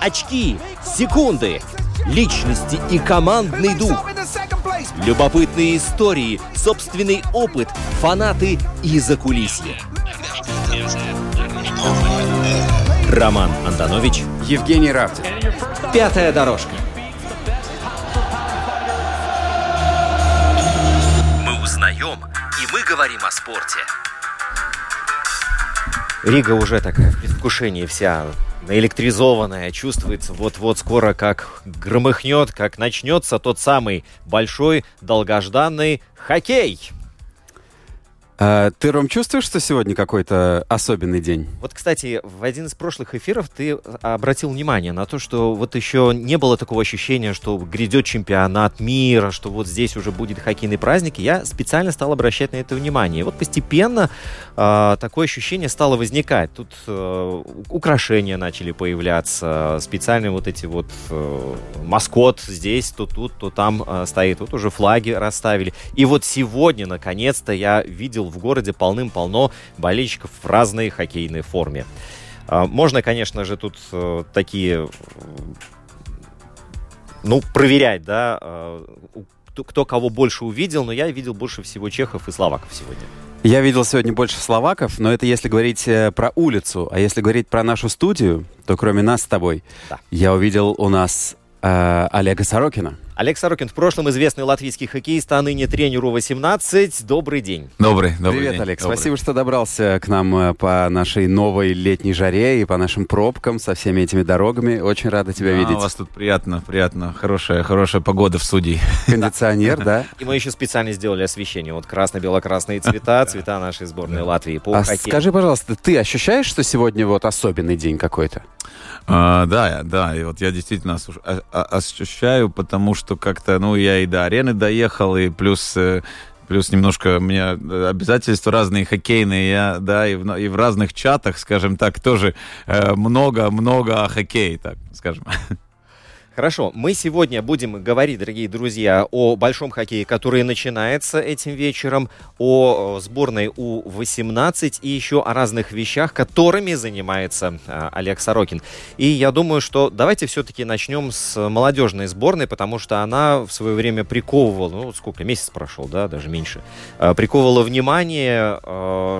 очки, секунды, личности и командный дух. Любопытные истории, собственный опыт, фанаты и закулисье. Роман Антонович, Евгений Равдин. Пятая дорожка. «Мы узнаем, и мы говорим о спорте». Рига уже такая в предвкушении вся наэлектризованная, чувствуется вот-вот скоро как громыхнет, как начнется тот самый большой долгожданный хоккей. А, ты, Ром, чувствуешь, что сегодня какой-то особенный день? Вот, кстати, в один из прошлых эфиров ты обратил внимание на то, что вот еще не было такого ощущения, что грядет чемпионат мира, что вот здесь уже будет хоккейный праздник. Я специально стал обращать на это внимание. И вот постепенно э, такое ощущение стало возникать. Тут э, украшения начали появляться, специальные вот эти вот э, маскот здесь, то тут, то там э, стоит. Вот уже флаги расставили. И вот сегодня, наконец-то, я видел в городе полным-полно болельщиков в разной хоккейной форме. А, можно, конечно же, тут э, такие, ну, проверять, да, э, кто, кого больше увидел, но я видел больше всего чехов и словаков сегодня. Я видел сегодня больше словаков, но это если говорить э, про улицу. А если говорить про нашу студию, то кроме нас с тобой, Да. я увидел у нас э, Олега Сорокина. Олег Сорокин, в прошлом известный латвийский хоккеист, а ныне тренеру 18. Добрый день. Добрый, добрый Привет, день. Олег. Добрый. Спасибо, что добрался к нам э, по нашей новой летней жаре и по нашим пробкам со всеми этими дорогами. Очень рада тебя Да, видеть. У вас тут приятно, приятно. Хорошая, хорошая погода в студии. Кондиционер, да? И мы еще специально сделали освещение. Вот красно-бело-красные цвета, цвета нашей сборной Латвии по А скажи, пожалуйста, ты ощущаешь, что сегодня вот особенный день какой-то? А, да, да, и вот я действительно а- а- ощущаю, потому что как-то, ну, я и до арены доехал, и плюс э, Плюс немножко у меня э, обязательства разные хоккейные, я, да, и в, и в разных чатах, скажем так, тоже э, много-много о хоккее, так скажем. Хорошо, мы сегодня будем говорить, дорогие друзья, о большом хоккее, который начинается этим вечером, о э, сборной У-18 и еще о разных вещах, которыми занимается э, Олег Сорокин. И я думаю, что давайте все-таки начнем с молодежной сборной, потому что она в свое время приковывала, ну сколько, месяц прошел, да, даже меньше, э, приковывала внимание,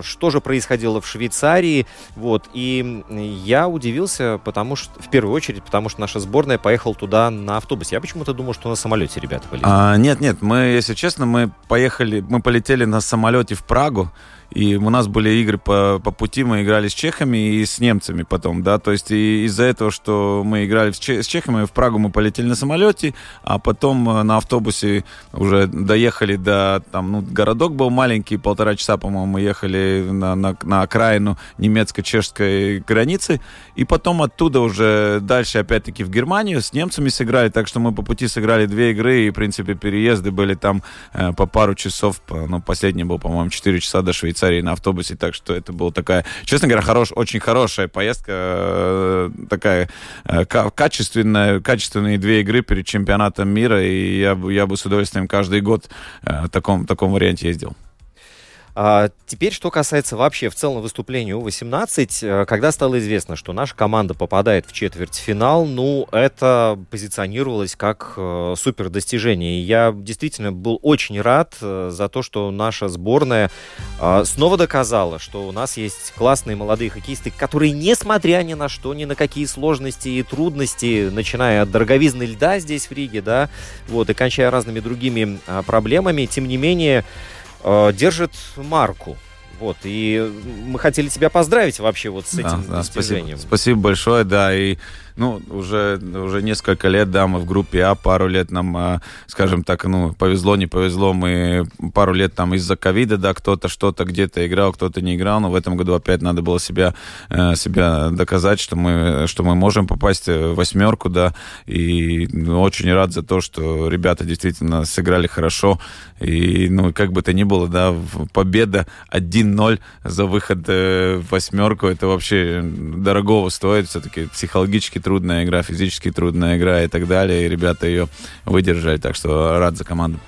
что же происходило в Швейцарии, вот, и я удивился, потому что, в первую очередь, потому что наша сборная поехала туда на автобусе. Я почему-то думал, что на самолете ребята были. А, нет, нет, мы, если честно, мы поехали, мы полетели на самолете в Прагу, и у нас были игры по, по пути, мы играли с чехами и с немцами потом, да, то есть из-за этого, что мы играли с, че- с чехами, в Прагу мы полетели на самолете, а потом э, на автобусе уже доехали до, там, ну, городок был маленький, полтора часа, по-моему, мы ехали на, на, на окраину немецко-чешской границы, и потом оттуда уже дальше опять-таки в Германию с немцами сыграли, так что мы по пути сыграли две игры, и, в принципе, переезды были там э, по пару часов, ну, последний был, по-моему, 4 часа до Швейцарии на автобусе, так что это была такая, честно говоря, хорош, очень хорошая поездка, э, такая э, ка- качественная, качественные две игры перед чемпионатом мира, и я бы, я бы с удовольствием каждый год э, в таком, в таком варианте ездил. А, теперь, что касается вообще в целом выступления У-18, э, когда стало известно, что наша команда попадает в четвертьфинал, ну, это позиционировалось как э, супер достижение. Я действительно был очень рад э, за то, что наша сборная снова доказала, что у нас есть классные молодые хоккеисты, которые, несмотря ни на что, ни на какие сложности и трудности, начиная от дороговизны льда здесь в Риге, да, вот, и кончая разными другими а, проблемами, тем не менее, э, держит марку. Вот, и мы хотели тебя поздравить вообще вот с Да, этим да, спасибо, достижением. спасибо большое, да, и ну, уже, уже несколько лет, да, мы в группе А, пару лет нам, а, скажем так, ну, повезло, не повезло, мы пару лет там из-за ковида, да, кто-то что-то где-то играл, кто-то не играл, но в этом году опять надо было себя, э, себя доказать, что мы, что мы можем попасть в восьмерку, да, и ну, очень рад за то, что ребята действительно сыграли хорошо, и, ну, как бы то ни было, да, победа 1-0 за выход э, в восьмерку, это вообще дорогого стоит, все-таки психологически трудная игра, физически трудная игра и так далее, и ребята ее выдержали, так что рад за команду.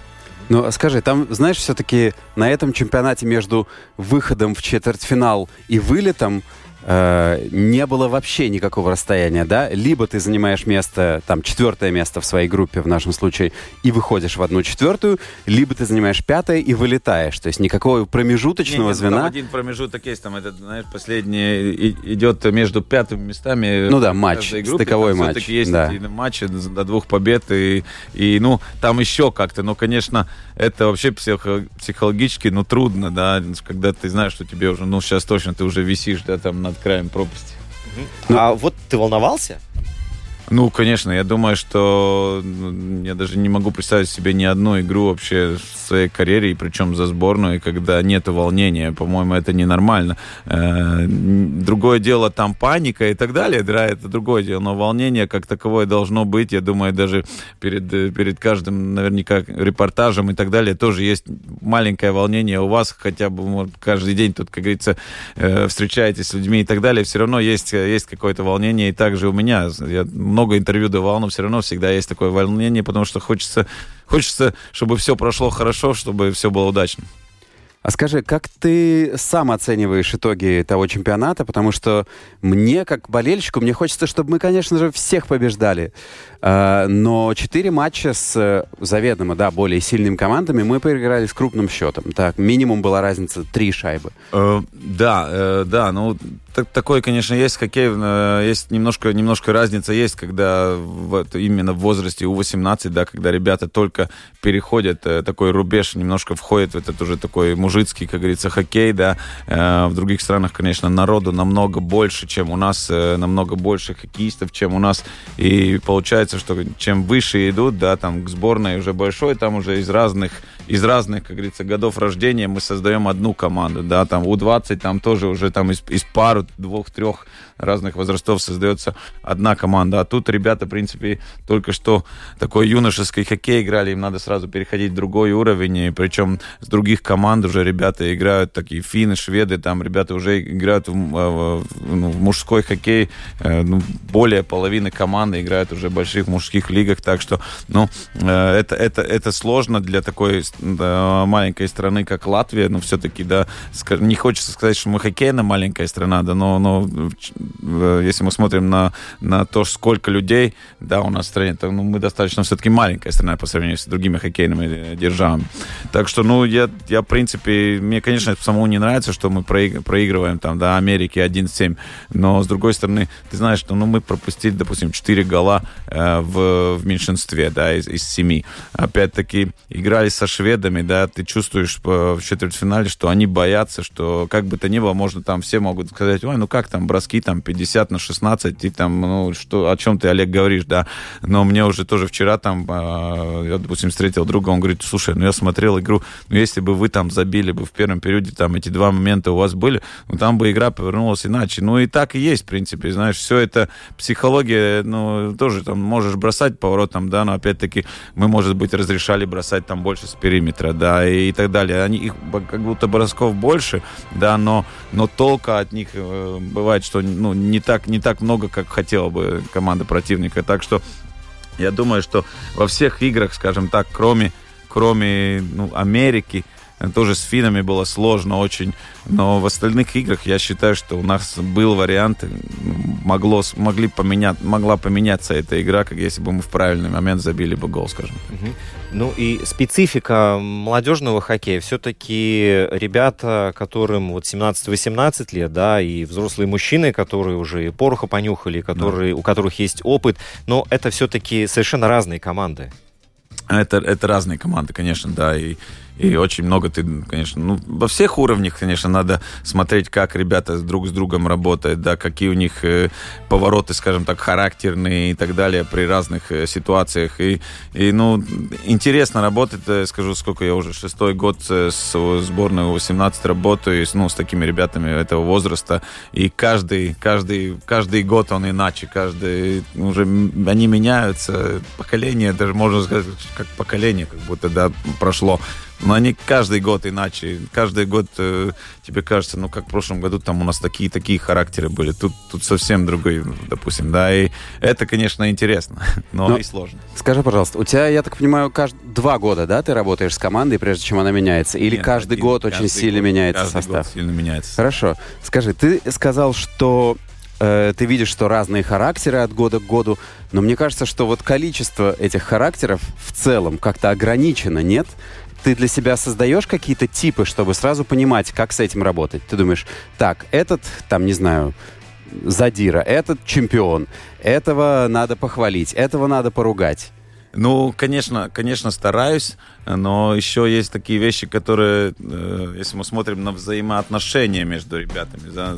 Ну, а скажи, там, знаешь, все-таки на этом чемпионате между выходом в четвертьфинал и вылетом э, не было вообще никакого расстояния, да? Либо ты занимаешь место, там, четвертое место в своей группе, в нашем случае, и выходишь в одну четвертую, либо ты занимаешь пятое и вылетаешь. То есть никакого промежуточного Не, не, звена. Там один промежуток есть, там этот, знаешь, последний и- идет между пятыми местами. Ну да, матч, группе. стыковой Там матч, Все-таки есть да. матчи до двух побед, и, и, ну, там еще как-то, ну, конечно, это вообще психо- психологически, ну, трудно, да, когда ты знаешь, что тебе уже, ну, сейчас точно ты уже висишь, да, там, над краем пропасти. А вот ты волновался? Ну, конечно, я думаю, что ну, я даже не могу представить себе ни одну игру вообще в своей карьере, и причем за сборную, когда нет волнения. По-моему, это ненормально. Э, Другое дело, там паника и так далее, да, это другое дело. Но волнение как таковое должно быть. Я думаю, даже перед, перед каждым, наверняка, репортажем и так далее тоже есть маленькое волнение у вас, хотя бы может, каждый день тут, как говорится, э, встречаетесь с людьми и так далее, все равно есть, есть какое-то волнение, и также у меня. Я много интервью давал, но все равно всегда есть такое волнение, потому что хочется, хочется, чтобы все прошло хорошо, чтобы все было удачно. А скажи, как ты сам оцениваешь итоги того чемпионата? Потому что мне, как болельщику, мне хочется, чтобы мы, конечно же, всех побеждали. А, Но четыре матча с э, заведомо, да, более сильными командами мы проиграли с крупным счетом. Так, минимум была разница три шайбы. Э, Да, э, да, ну такое, конечно, есть хоккей, есть немножко, немножко разница есть, когда вот именно в возрасте У-18, да, когда ребята только переходят э, такой рубеж, немножко входят в этот уже такой мужицкий, как говорится, хоккей, да. Э, В других странах, конечно, народу намного больше, чем у нас, э, намного больше хоккеистов, чем у нас, и получается, что чем выше идут, да, там к сборной уже большой, там уже из разных из разных, как говорится, годов рождения мы создаем одну команду, да, там У-20, там тоже уже там из, из пару, двух-трех разных возрастов создается одна команда, а тут ребята, в принципе, только что такой юношеский хоккей играли, им надо сразу переходить в другой уровень, и причем с других команд уже ребята играют, такие финны, шведы, там ребята уже играют в, в- в- ну, мужской хоккей, э, ну, более половины команды играют уже в больших мужских лигах, так что, ну, э, это, это, это сложно для такой да, маленькой страны, как Латвия, но все-таки, да, не хочется сказать, что мы хоккейная маленькая страна, да, но, но э, если мы смотрим на, на то, сколько людей, да, у нас в стране, то ну, мы достаточно все-таки маленькая страна по сравнению с другими хоккейными э, державами. Так что, ну, я, я в принципе, мне, конечно, самому не нравится, что мы проиг- проигрываем там, да, Америке 1-7, но, с другой стороны, ты знаешь, что, ну, мы пропустили, допустим, 4 гола э, в, в меньшинстве, да, из, из 7. Опять-таки, играли со шведами, да, ты чувствуешь по- в четвертьфинале, что они боятся, что как бы то ни было, можно там все могут сказать, ой, ну как там, броски там 50 на 16, и там, ну, что, о чем ты, Олег, говоришь, да. Но мне уже тоже вчера там, э, я, допустим, встретил друга, он говорит, слушай, ну я смотрел игру, ну если бы вы там забили бы в первом периоде, там эти два момента у вас были, ну там бы игра повернулась иначе. Ну и так и есть, в принципе, знаешь, все это психология, ну, тоже там можешь бросать поворотом, да, но опять-таки мы, может быть, разрешали бросать там больше с периметра, да, и, и так далее. Они, их как будто бросков больше, да, но, но толка от них э, бывает, что, ну, не так, не так много, как хотела бы команда противника. Так что я думаю, что во всех играх, скажем так, кроме, кроме ну, Америки, тоже с финами было сложно очень, но в остальных играх я считаю, что у нас был вариант, могло, могли поменять, могла поменяться эта игра, как если бы мы в правильный момент забили бы гол, скажем. Ну и специфика молодежного хоккея. Все-таки ребята, которым вот 17-18 лет, да, и взрослые мужчины, которые уже и пороха понюхали, которые, у которых есть опыт, но это все-таки совершенно разные команды. Это, это разные команды, конечно, да. И, И очень много ты, конечно, ну, во всех уровнях, конечно, надо смотреть, как ребята друг с другом работают, да, какие у них э, повороты, скажем так, характерные и так далее при разных э, ситуациях. И, и, ну, интересно работать, скажу, сколько я уже, шестой год э, с сборной 18 работаю, ну, с такими ребятами этого возраста, и каждый, каждый, каждый год он иначе, каждый, уже они меняются, поколение, даже можно сказать, как поколение, как будто, да, прошло. Но они каждый год иначе. Каждый год э, тебе кажется, ну, как в прошлом году, там у нас такие-такие характеры были. Тут, тут совсем другой, допустим, да. И это, конечно, интересно, но, но и сложно. Скажи, пожалуйста, у тебя, я так понимаю, каждый, два года, да, ты работаешь с командой, прежде чем она меняется? Или Нет, каждый один, год каждый очень сильно год, меняется каждый состав? Год сильно меняется. Хорошо. Скажи, ты сказал, что э, ты видишь, что разные характеры от года к году, но мне кажется, что вот количество этих характеров в целом как-то ограничено, нет? Ты для себя создаешь какие-то типы, чтобы сразу понимать, как с этим работать? Ты думаешь, так, этот, там, не знаю, задира, этот чемпион, этого надо похвалить, этого надо поругать. Ну, конечно, конечно, стараюсь, но еще есть такие вещи, которые, э, если мы смотрим на взаимоотношения между ребятами, да,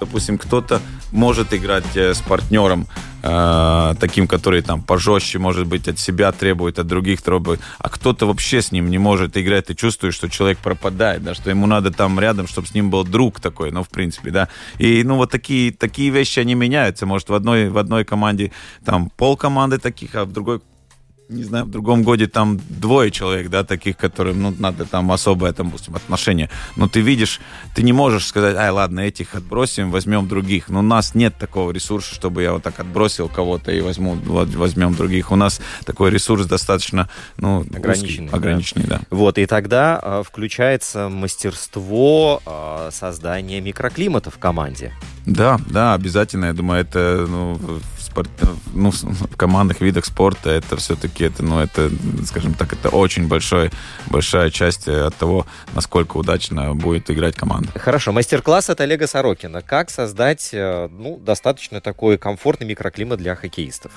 допустим, кто-то может играть э, с партнером э, таким, который там пожестче, может быть, от себя требует, от других требует, а кто-то вообще с ним не может играть, ты чувствуешь, что человек пропадает, да, что ему надо там рядом, чтобы с ним был друг такой, ну, в принципе, да, и, ну, вот такие, такие вещи, они меняются, может, в одной, в одной команде там пол команды таких, а в другой не знаю, в другом годе там двое человек, да, таких, которым, ну, надо там особое, там, допустим, отношение. Но ты видишь, ты не можешь сказать, ай, ладно, этих отбросим, возьмем других. Но у нас нет такого ресурса, чтобы я вот так отбросил кого-то и возьму, возьмем других. У нас такой ресурс достаточно, ну, ограниченный. Узкий, ограниченный, да. да. Вот, и тогда э, включается мастерство э, создания микроклимата в команде. Да, да, обязательно. Я думаю, это, ну, спорт, ну, в командных видах спорта это все-таки, это, ну, это, скажем так, это очень большой, большая часть от того, насколько удачно будет играть команда. Хорошо, мастер-класс от Олега Сорокина. Как создать, э, ну, достаточно такой комфортный микроклимат для хоккеистов?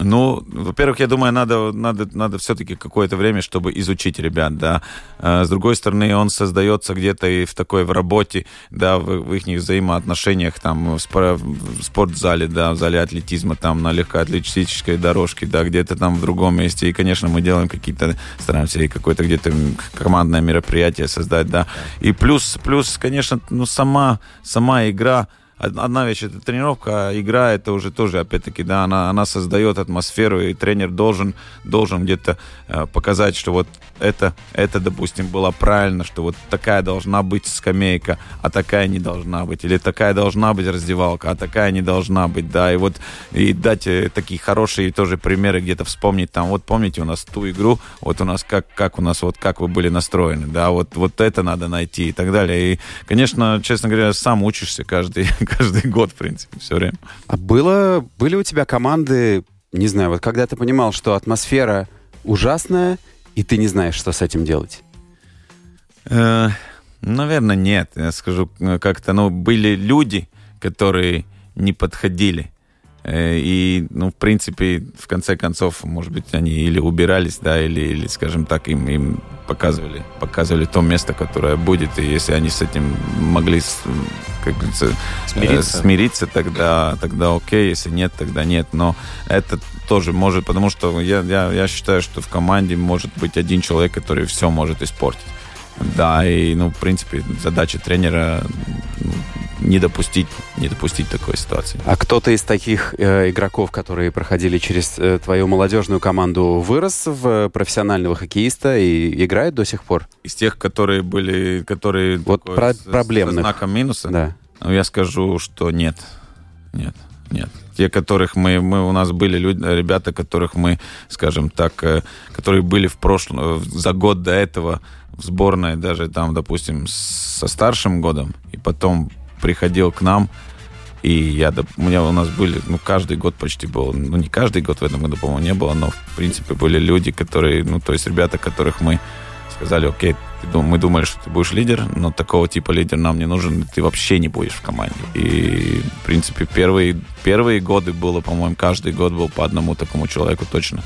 Ну, во-первых, я думаю, надо, надо, надо все-таки какое-то время, чтобы изучить ребят, да. А, с другой стороны, он создается где-то и в такой в работе, да, в, в их взаимоотношениях, там, в, спор, в спортзале, да, в зале атлетизма, там, на легкоатлетической дорожке, да, где-то там в другом месте. И, конечно, мы делаем какие-то, стараемся и какое-то где-то командное мероприятие создать, да. И плюс, плюс, конечно, ну, сама, сама игра, одна вещь это тренировка, а игра это уже тоже, опять-таки, да, она, она создает атмосферу, и тренер должен, должен где-то э, показать, что вот это, это, допустим, было правильно, что вот такая должна быть скамейка, а такая не должна быть, или такая должна быть раздевалка, а такая не должна быть, да, и вот и дать э, такие хорошие тоже примеры, где-то вспомнить там, вот помните у нас ту игру, вот у нас как, как у нас, вот как вы были настроены, да, вот, вот это надо найти и так далее. И, конечно, честно говоря, сам учишься каждый, каждый год, в принципе, все время. А было, были у тебя команды, не знаю, вот когда ты понимал, что атмосфера ужасная, и ты не знаешь, что с этим делать? Э, наверное, нет. Я скажу э, как-то, ну, были люди, которые не подходили. Э, и, ну, в принципе, в конце концов, может быть, они или убирались, да, или, или скажем так, им, им показывали, показывали то место, которое будет, и если они с этим могли, как говорится, смириться, смириться тогда, тогда окей, если нет, тогда нет, но это тоже может, потому что я, я, я считаю, что в команде может быть один человек, который все может испортить. Да, и, ну, в принципе, задача тренера не допустить, не допустить такой ситуации. А кто-то из таких э, игроков, которые проходили через э, твою молодежную команду, вырос в профессионального хоккеиста и играет до сих пор? Из тех, которые были, которые вот про- с, проблемных. С знаком минуса? Да. Ну, я скажу, что нет. Нет, нет. Те, которых мы, мы у нас были люди, ребята, которых мы, скажем так, э, которые были в прошлом, за год до этого в сборной, даже там, допустим, со старшим годом, и потом приходил к нам, и я, у меня у нас были, ну, каждый год почти был, ну, не каждый год в этом году, по-моему, не было, но, в принципе, были люди, которые, ну, то есть ребята, которых мы сказали, окей, ты, мы думали, что ты будешь лидер, но такого типа лидер нам не нужен, ты вообще не будешь в команде. И, в принципе, первые, первые годы было, по-моему, каждый год был по одному такому человеку точно,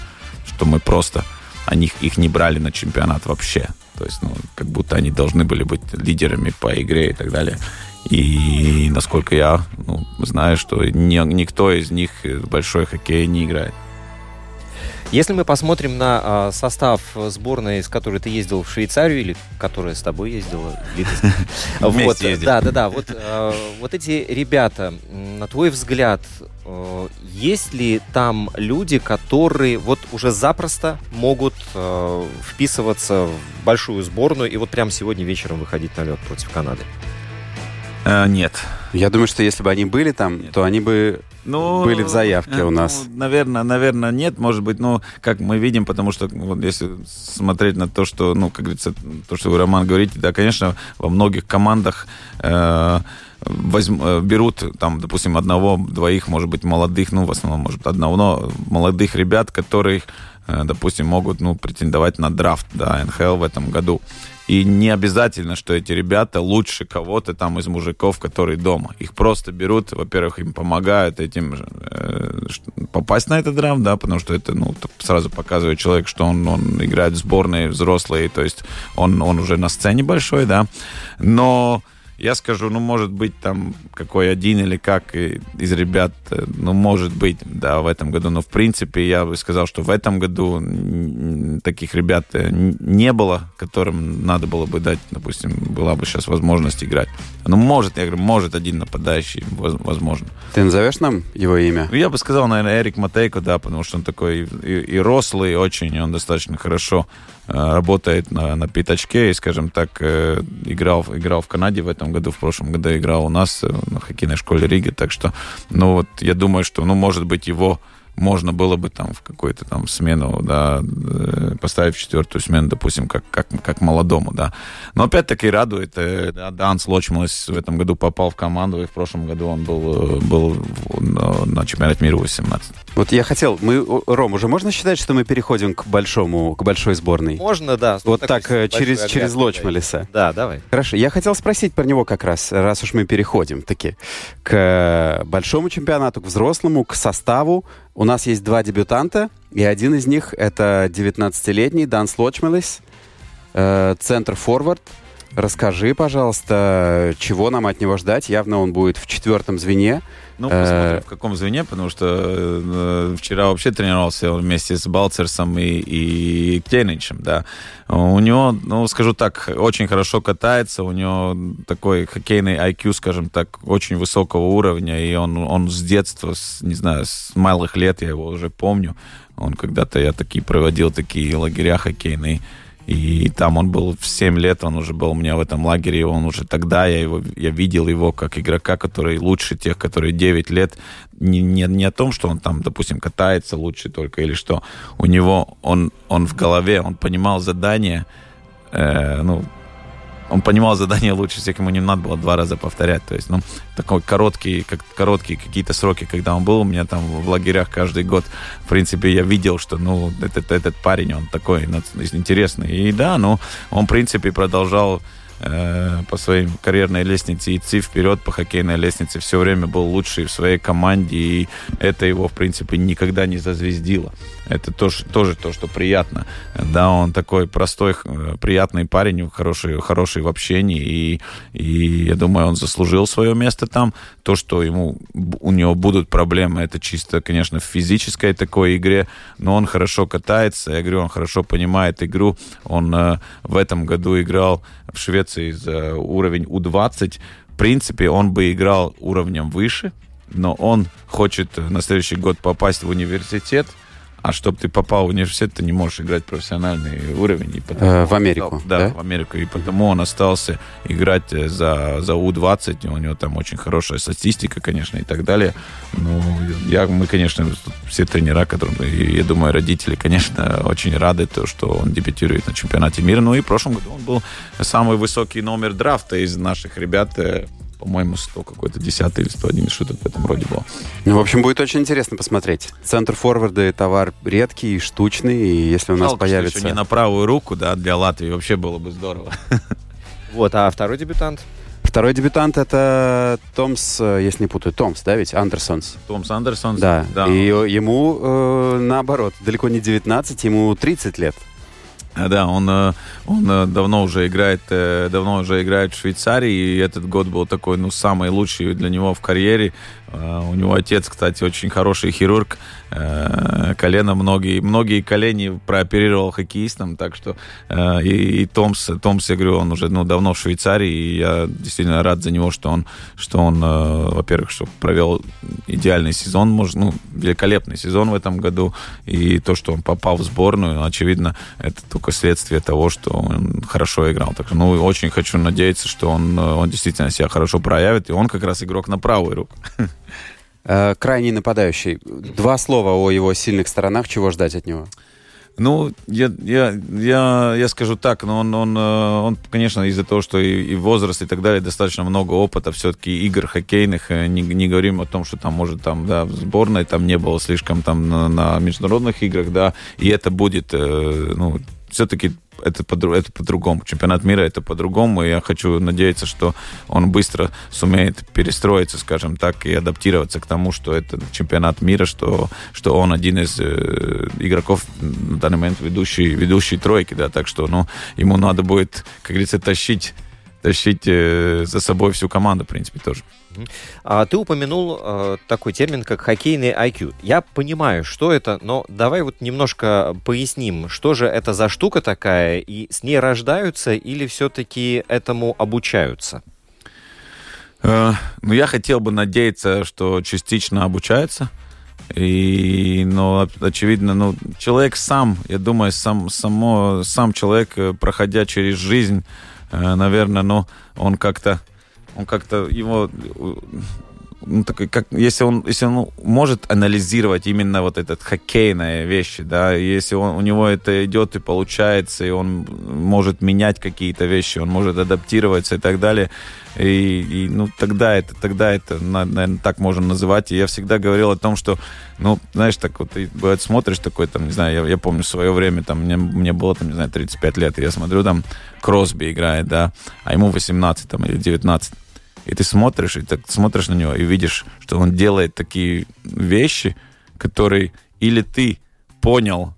что мы просто они их не брали на чемпионат вообще. То есть, ну, как будто они должны были быть лидерами по игре и так далее. И насколько я ну, знаю, что ни, никто из них большой хоккей не играет. Если мы посмотрим на а, состав сборной, с которой ты ездил в Швейцарию, или которая с тобой ездила, вот, да, да, да, вот, а, вот эти ребята, на твой взгляд, а, есть ли там люди, которые вот уже запросто могут а, вписываться в большую сборную и вот прямо сегодня вечером выходить на лед против Канады? А, нет. Я думаю, что если бы они были там, нет. то они бы ну, были в заявке у нас. Ну, наверное, наверное, нет, может быть, но как мы видим, потому что вот если смотреть на то, что, ну, как говорится, то, что вы, Роман, говорите, да, конечно, во многих командах э, возьм, э, берут там, допустим, одного, двоих, может быть, молодых, ну, в основном, может, одного но молодых ребят, которые, э, допустим, могут, ну, претендовать на драфт, да, НХЛ в этом году. И не обязательно, что эти ребята лучше кого-то там из мужиков, которые дома. Их просто берут, во-первых, им помогают этим э, попасть на этот драфт, да, потому что это, ну, сразу показывает человек, что он, он играет в сборной взрослые, то есть он, он уже на сцене большой, да. Но я скажу, ну, может быть, там какой один или как из ребят, э, ну, может быть, да, в этом году. Но, в принципе, я бы сказал, что в этом году таких ребят э, не было, которым надо было бы дать, допустим, была бы сейчас возможность играть. Ну, может, я говорю, может один нападающий, возможно. Ты назовешь нам его имя? Я бы сказал, наверное, Эрик Матейко, да, потому что он такой и, и рослый очень, и он достаточно хорошо работает на, на пятачке, и, скажем так, играл, играл в Канаде в этом году, в прошлом году играл у нас э, на хоккейной школе Риги, так что, ну вот, я думаю, что, ну, может быть, его можно было бы там в какую-то там смену, да, э, поставить в четвертую смену, допустим, как, как, как молодому, да. Но опять-таки радует, э, да, Данс Лочмалес в этом году попал в команду, и в прошлом году он был, был на чемпионате мира 18. Вот я хотел, мы, Ром, уже можно считать, что мы переходим к большому, к большой сборной? Можно, да. Вот так, через, через Лочмалеса. Да, давай. Хорошо, я хотел спросить про него как раз, раз уж мы переходим таки к большому чемпионату, к взрослому, к составу. У нас есть два дебютанта, и один из них это 19-летний Дан Слочмелес, э, центр-форвард. Расскажи, пожалуйста, чего нам от него ждать? Явно он будет в четвертом звене. Ну, посмотрим, в каком звене, потому что э, вчера вообще тренировался вместе с Балцерсом и, и Ктеничем, да. У него, ну, скажу так, очень хорошо катается, у него такой хоккейный IQ, скажем так, очень высокого уровня, и он, он с детства, с, не знаю, с малых лет, я его уже помню, он когда-то, я такие проводил такие лагеря хоккейные, и там он был в 7 лет, он уже был у меня в этом лагере, и он уже тогда, я, его, я видел его как игрока, который лучше тех, которые 9 лет. Не, не, не о том, что он там, допустим, катается лучше только или что. У него, он, он в голове, он понимал задание, э, ну, он понимал задание лучше всех, ему не надо было два раза повторять. То есть, ну, такой короткий, как, короткие какие-то сроки, когда он был у меня там в лагерях каждый год, в принципе, я видел, что, ну, этот, этот парень, он такой интересный. И да, ну, он, в принципе, продолжал Э, по своей карьерной лестнице идти вперед по хоккейной лестнице, все время был лучший в своей команде, и это его, в принципе, никогда не зазвездило. Это тоже, тоже то, что приятно. Да, он такой простой, приятный парень, хороший, хороший в общении, и, и я думаю, он заслужил свое место там. То, что ему, у него будут проблемы, это чисто, конечно, в физической такой игре, но он хорошо катается, я говорю, он хорошо понимает игру, он э, в этом году играл в Швеции за уровень У-20. В принципе, он бы играл уровнем выше, но он хочет на следующий год попасть в университет, а чтобы ты попал в университет, ты не можешь играть профессиональный уровень. И потому э, в Америку, да, да? в Америку. И потому он остался играть э, за, за У-20. У него там очень хорошая статистика, конечно, и так далее. Ну, я, мы, конечно, все тренера, которым, я думаю, родители, конечно, очень рады, то, что он дебютирует на чемпионате мира. Ну и в прошлом году он был самый высокий номер драфта из наших ребят э, по-моему, 100 какой-то, 10 или 101 шуток в этом роде было. Ну, в общем, будет очень интересно посмотреть. Центр форварда товар редкий, штучный, и если у нас Жалко, появится... Что еще не на правую руку, да, для Латвии вообще было бы здорово. Вот, а второй дебютант? Второй дебютант это Томс, э, если не путаю, Томс, да, ведь? Андерсонс. Томс Андерсонс? Да. да. И ему, э, наоборот, далеко не 19, ему 30 лет. А, Да, он, э, он э, давно уже играет, э, давно уже играет в Швейцарии, и этот год был такой, ну, самый лучший для него в карьере. Э, У него отец, кстати, очень хороший хирург, э, колено многие, многие колени прооперировал хоккеистам, так что э, и, и Томс, Томс, я говорю, он уже ну, давно в Швейцарии, и я действительно рад за него, что он, что он, э, во-первых, что провел идеальный сезон, может, ну, великолепный сезон в этом году, и то, что он попал в сборную, очевидно, это только следствие того, что он хорошо играл. Так что, ну, очень хочу надеяться, что он, он действительно себя хорошо проявит, и он как раз игрок на правую руку. Э, крайний нападающий. Два слова о его сильных сторонах. Чего ждать от него? Ну, я, я, я, я скажу так, но он, он, э, он конечно, из-за того, что и, и возраст и так далее, достаточно много опыта все-таки игр хоккейных. э, Не, не говорим о том, что там, может, там, да, в сборной там не было слишком там на, на международных играх, да, и это будет, ну, все-таки это, по, это по-другому. Чемпионат мира это по-другому, и я хочу надеяться, что он быстро сумеет перестроиться, скажем так, и адаптироваться к тому, что это чемпионат мира, что, что он один из э, игроков на данный момент ведущий, ведущий тройки, да, так что, ну, ему надо будет, как говорится, тащить тащить э, за собой всю команду, в принципе, тоже. А ты упомянул э, такой термин, как хоккейный IQ. Я понимаю, что это, но давай вот немножко поясним, что же это за штука такая, и с ней рождаются или все-таки этому обучаются? Э, ну, я хотел бы надеяться, что частично обучается. И, но очевидно, ну, человек сам, я думаю, сам, само, сам человек, э, проходя через жизнь, э, наверное, ну, он как-то, он как-то его, ну, такой, как, если он, если он может анализировать именно вот этот хоккейные вещи, да, если он, у него это идет и получается, и он может менять какие-то вещи, он может адаптироваться и так далее, и, и ну тогда это, тогда это, наверное, так можно называть. И я всегда говорил о том, что, ну, знаешь, так вот, ты бывает смотришь такой, там, не знаю, я, я помню свое время, там, мне, мне было, там, не знаю, 35 лет, и я смотрю, там, Кросби играет, да, а ему 18, там, или 19. И ты смотришь, и так смотришь на него, и видишь, что он делает такие вещи, которые или ты понял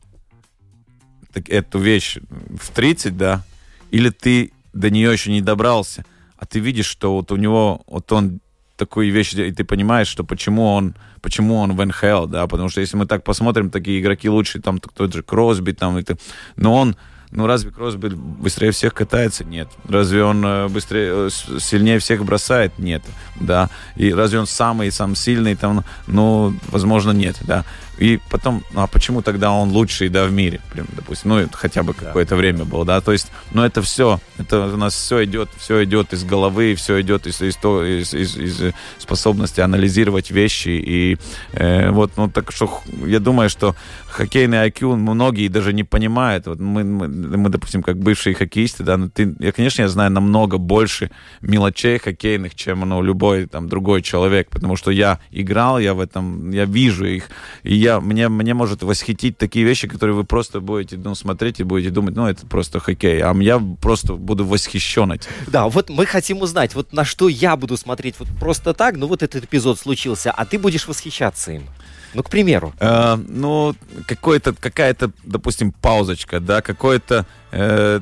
так, эту вещь в 30, да, или ты до нее еще не добрался, а ты видишь, что вот у него, вот он такую вещь, и ты понимаешь, что почему он, почему он в НХЛ, да, потому что если мы так посмотрим, такие игроки лучшие, там тот же Кросби, там, это, но он, ну разве Кросби быстрее всех катается? Нет. Разве он э, быстрее, э, сильнее всех бросает? Нет. Да. И разве он самый, сам сильный? Там, ну, возможно, нет, да. И потом, ну, а почему тогда он лучший, да, в мире, прям, допустим, ну, это хотя бы какое-то время было, да, то есть, ну, это все, это у нас все идет, все идет из головы, все идет из, из, из, из- из способности анализировать вещи, и э, вот, ну, так что, я думаю, что хоккейный IQ многие даже не понимают, вот мы, мы, мы, допустим, как бывшие хоккеисты, да, ну, ты, я, конечно, я знаю намного больше мелочей хоккейных, чем, ну, любой, там, другой человек, потому что я играл, я в этом, я вижу их, и я, мне, мне может восхитить такие вещи, которые вы просто будете ну, смотреть и будете думать, ну, это просто хоккей. А я просто буду восхищен этим. Да, вот мы хотим узнать, вот на что я буду смотреть вот просто так, ну вот этот эпизод случился, а ты будешь восхищаться им. Ну, к примеру. Э, ну, какой-то, какая-то, допустим, паузочка, да, какой-то э,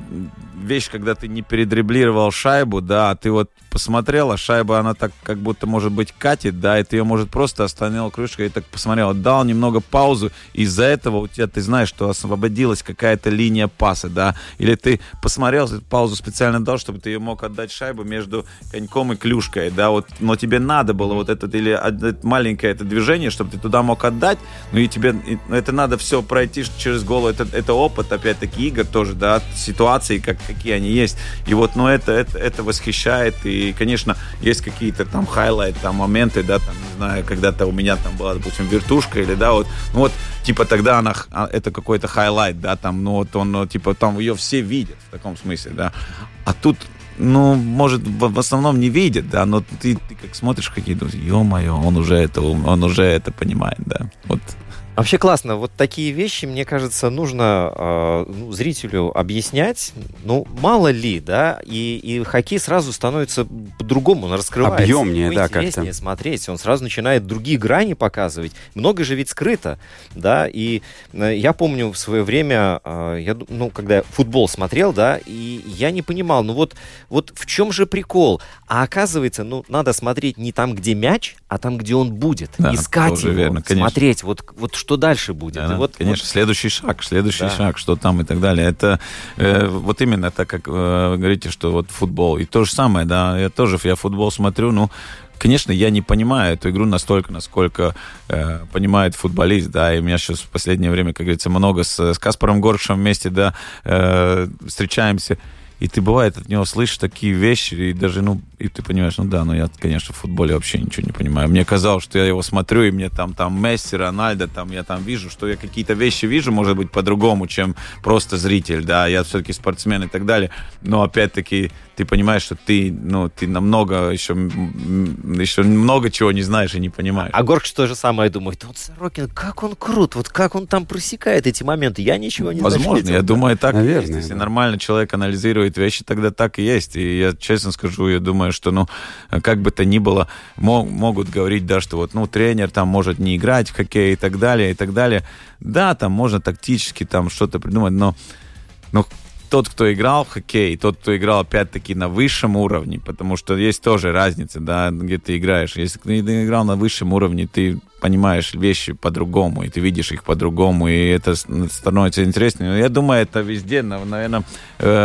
вещь, когда ты не передриблировал шайбу, да, а ты вот посмотрел, а шайба, она так как будто, может быть, катит, да, и ты ее, может, просто остановил крышкой и так посмотрел, дал немного паузу, из-за этого у тебя, ты знаешь, что освободилась какая-то линия паса, да, или ты посмотрел, паузу специально дал, чтобы ты ее мог отдать шайбу между коньком и клюшкой, да, вот, но тебе надо было вот этот, или отдать маленькое это движение, чтобы ты туда мог отдать, ну и тебе, ну, это надо все пройти через голову, это, это опыт, опять-таки, игр тоже, да, ситуации, как, какие они есть, и вот, ну, это, это, это восхищает, и, конечно, есть какие-то там highlight, там моменты, да, там, не знаю, когда-то у меня там была, допустим, вертушка, или, да, вот, ну, вот, типа, тогда она, а, это какой-то highlight, да, там, ну, вот он, типа, там ее все видят, в таком смысле, да, а тут, ну, может, в, основном не видят, да, но ты, ты как смотришь какие-то, ё-моё, он уже это, он уже это понимает, да, вот. Вообще классно. Вот такие вещи, мне кажется, нужно э, ну, зрителю объяснять. Ну, мало ли, да, и, и хоккей сразу становится по-другому, он раскрывается. Объемнее, да, как-то. интереснее смотреть. Он сразу начинает другие грани показывать. Много же ведь скрыто, да. И э, я помню в свое время, э, я, ну, когда футбол смотрел, да, и я не понимал, ну вот, вот в чем же прикол? А оказывается, ну, надо смотреть не там, где мяч, а там, где он будет. Да, Искать его, верно, конечно. смотреть, вот, вот что дальше будет. Да, И вот, конечно, следующий шаг, следующий Да. шаг, что там и так далее. Это э, вот именно так, как э, говорите, что вот футбол. И то же самое, да, я тоже, я футбол смотрю, ну, Конечно, я не понимаю эту игру настолько, насколько э, понимает футболист, да, и у меня сейчас в последнее время, как говорится, много с, с Каспаром Горшем вместе, да, э, встречаемся, и ты, бывает, от него слышишь такие вещи, и даже, ну, и ты понимаешь, ну да, ну я, конечно, в футболе вообще ничего не понимаю. Мне казалось, что я его смотрю, и мне там, там Месси, Рональдо, там я там вижу, что я какие-то вещи вижу, может быть, по-другому, чем просто зритель, да, я все-таки спортсмен и так далее. Но опять-таки ты понимаешь, что ты, ну, ты намного еще, еще много чего не знаешь и не понимаешь. А Горш то же самое думает. Вот Сорокин, как он крут, вот как он там просекает эти моменты. Я ничего не Возможно, заметил. я думаю, так и Наверное, есть. Если да. нормально человек анализирует вещи, тогда так и есть. И я честно скажу, я думаю, что, ну, как бы то ни было, мо- могут говорить, да, что вот, ну, тренер там может не играть в хоккей и так далее, и так далее. Да, там можно тактически там что-то придумать, но, но тот, кто играл в хоккей, тот, кто играл, опять-таки, на высшем уровне, потому что есть тоже разница, да, где ты играешь. Если ты играл на высшем уровне, ты понимаешь вещи по-другому, и ты видишь их по-другому, и это становится интереснее. Но я думаю, это везде, наверное,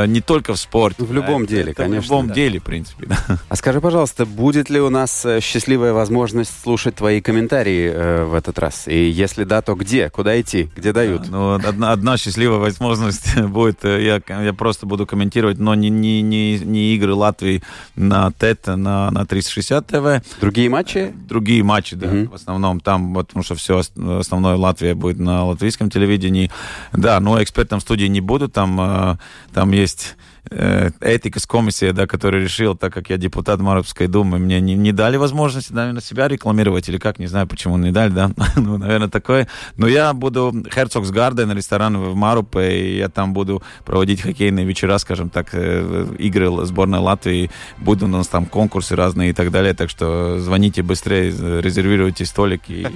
не только в спорте. В любом Это- деле, это конечно, В любом да. деле, в принципе, да. А скажи, пожалуйста, будет ли у нас э, счастливая возможность слушать твои комментарии э, в этот раз? И если да, то где? Куда идти? Где дают? Ну, одна, одна счастливая возможность будет, э, я, я просто буду комментировать, но не, не, не, не игры Латвии на ТЭТ, на, на 360 ТВ, Другие матчи? другие матчи, да, Мгм. в основном там, потому что все основное Латвия будет на латвийском телевидении. Да, но экспертом студии не буду, там, э, там есть э, этика с комиссия, да, который решил, так как я депутат Маровской думы, мне не, не дали возможности, наверное, себя рекламировать, или как, не знаю, почему не дали, да, ну, наверное, такое. Но я буду Herzogs Garden, ресторан в Марупе, и я там буду проводить хоккейные вечера, скажем так, э, игры сборной Латвии, будут у нас там конкурсы разные и так далее, так что звоните быстрее, резервируйте столик, и,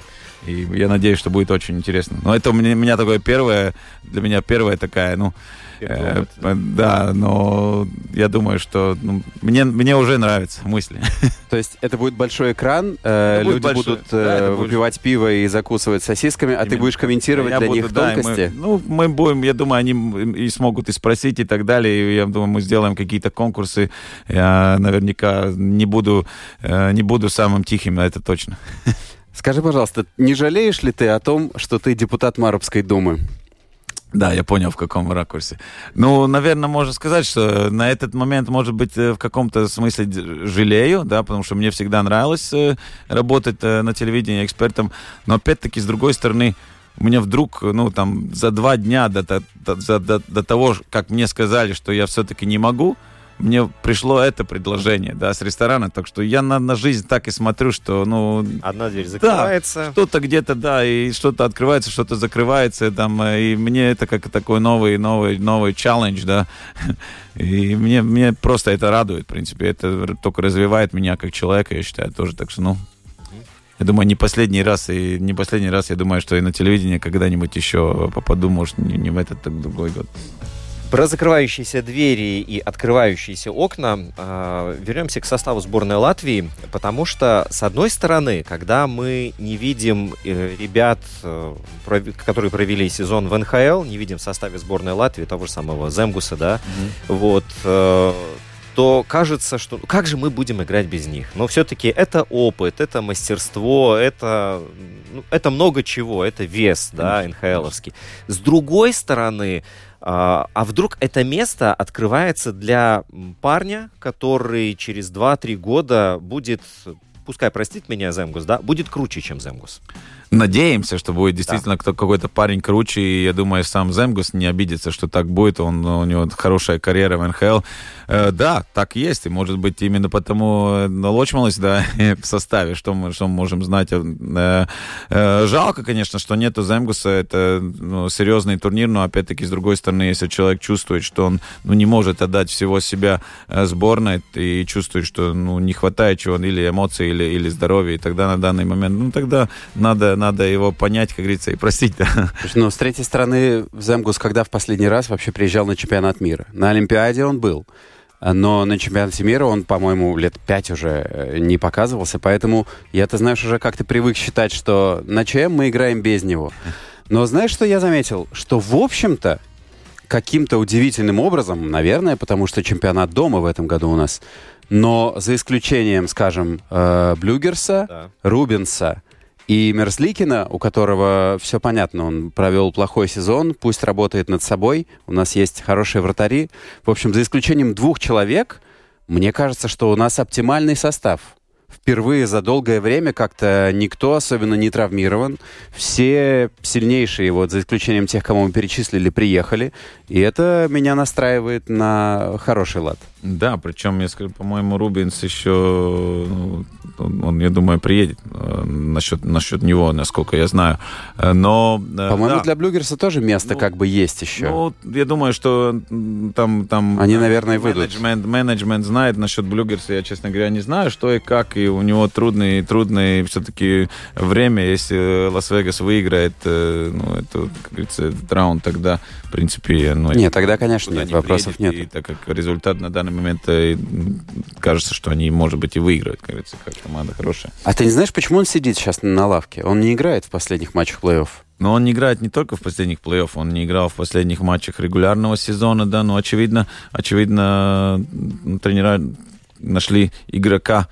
и я надеюсь, что будет очень интересно. Но это у меня, у меня такое первое, для меня первая такая, ну, э, да, но я думаю, что ну, мне, мне уже нравятся мысли. То есть это будет большой экран, э, Это будет люди большой, будут да, э, это будет- выпивать пиво и закусывать сосисками, а ты будешь комментировать Я для буду, них да, и мы- тонкости? ну, мы будем, я думаю, они и смогут и спросить и так далее. И я думаю, мы сделаем какие-то конкурсы. Я наверняка не буду, э, не буду самым тихим, это точно. Скажи, пожалуйста, не жалеешь ли ты о том, что ты депутат Маровской думы? Да, я понял, в каком ракурсе. Ну, наверное, можно сказать, что на этот момент, может быть, э, в каком-то смысле жалею, да, потому что мне всегда нравилось э, работать э, на телевидении экспертом. Но опять-таки, с другой стороны, у меня вдруг, ну, там, за два дня до, до, до- до того, как мне сказали, что я все-таки не могу, мне пришло это предложение, да, с ресторана. Так что я на, на жизнь так и смотрю, что, ну, Одна дверь закрывается. что-то где-то, да, и что-то открывается, что-то закрывается, там, э, и мне это как такой новый, новый, новый челлендж, да, и мне, мне просто это радует, в принципе, это только развивает меня как человека, я считаю, тоже, так что, ну, я думаю, не последний раз, и не последний раз, я думаю, что и на телевидении когда-нибудь еще попаду, может, не, не в этот, так другой год. Про закрывающиеся двери и открывающиеся окна э, вернемся к составу сборной Латвии, потому что, с одной стороны, когда мы не видим э, ребят, э, которые провели сезон в НХЛ, не видим в составе сборной Латвии того же самого Земгуса, да, вот, э, то кажется, что ну, как же мы будем играть без них? Но все-таки это опыт, это мастерство, это, ну, это много чего, это вес, да, НХЛовский. С другой стороны, а а вдруг это место открывается для парня, который через 2-3 года будет, пускай простит меня Земгус, да, будет круче, чем Земгус. Надеемся, что будет действительно кто какой-то парень круче, и я думаю, сам Земгус не обидится, что так будет, он, у него хорошая карьера в НХЛ. Э, да, так есть, и может быть именно потому налочмалось, да, в составе, что мы, что мы можем знать. Э, э, жалко, конечно, что нету Земгуса, это ну, серьезный турнир, но опять-таки, с другой стороны, если человек чувствует, что он ну, не может отдать всего себя э, сборной и чувствует, что ну, не хватает чего или эмоций, или, или здоровья, и тогда на данный момент, ну, тогда надо надо его понять, как говорится, и простить. Да. Но с третьей стороны, Земгус когда в последний раз вообще приезжал на чемпионат мира? На Олимпиаде он был. Но на чемпионате мира он, по-моему, лет пять уже э, не показывался, поэтому я, ты знаешь, уже как-то привык считать, что на ЧМ мы играем без него. Но знаешь, что я заметил? Что, в общем-то, каким-то удивительным образом, наверное, потому что чемпионат дома в этом году у нас, но за исключением, скажем, э, Блюгерса, да. Рубинса, и Мерзликина, у которого все понятно, он провел плохой сезон, пусть работает над собой, у нас есть хорошие вратари. В общем, за исключением двух человек, мне кажется, что у нас оптимальный состав впервые за долгое время как-то никто особенно не травмирован. Все сильнейшие, вот за исключением тех, кому мы перечислили, приехали. И это меня настраивает на хороший лад. Да, причем, скажу, по-моему, Рубинс еще, ну, он, я думаю, приедет э, насчет, насчет него, насколько я знаю. Э, но... Э, по-моему, да. для Блюгерса тоже место ну, как бы есть еще. Ну, я думаю, что там... там Они, наверное, выйдут. Менеджмент, менеджмент знает насчет Блюгерса, я, честно говоря, не знаю, что и как, и у него трудный, трудный все-таки время, если Лас-Вегас выиграет, ну, это, как говорится, этот раунд, тогда, в принципе... Ну, нет, тогда, конечно, нет, не вопросов нет. И так как результат на данный момент кажется, что они, может быть, и выиграют, как говорится, как команда хорошая. А ты не знаешь, почему он сидит сейчас на лавке? Он не играет в последних матчах плей-офф. Но он не играет не только в последних плей-офф, он не играл в последних матчах регулярного сезона, да, но очевидно, очевидно, тренера нашли игрока,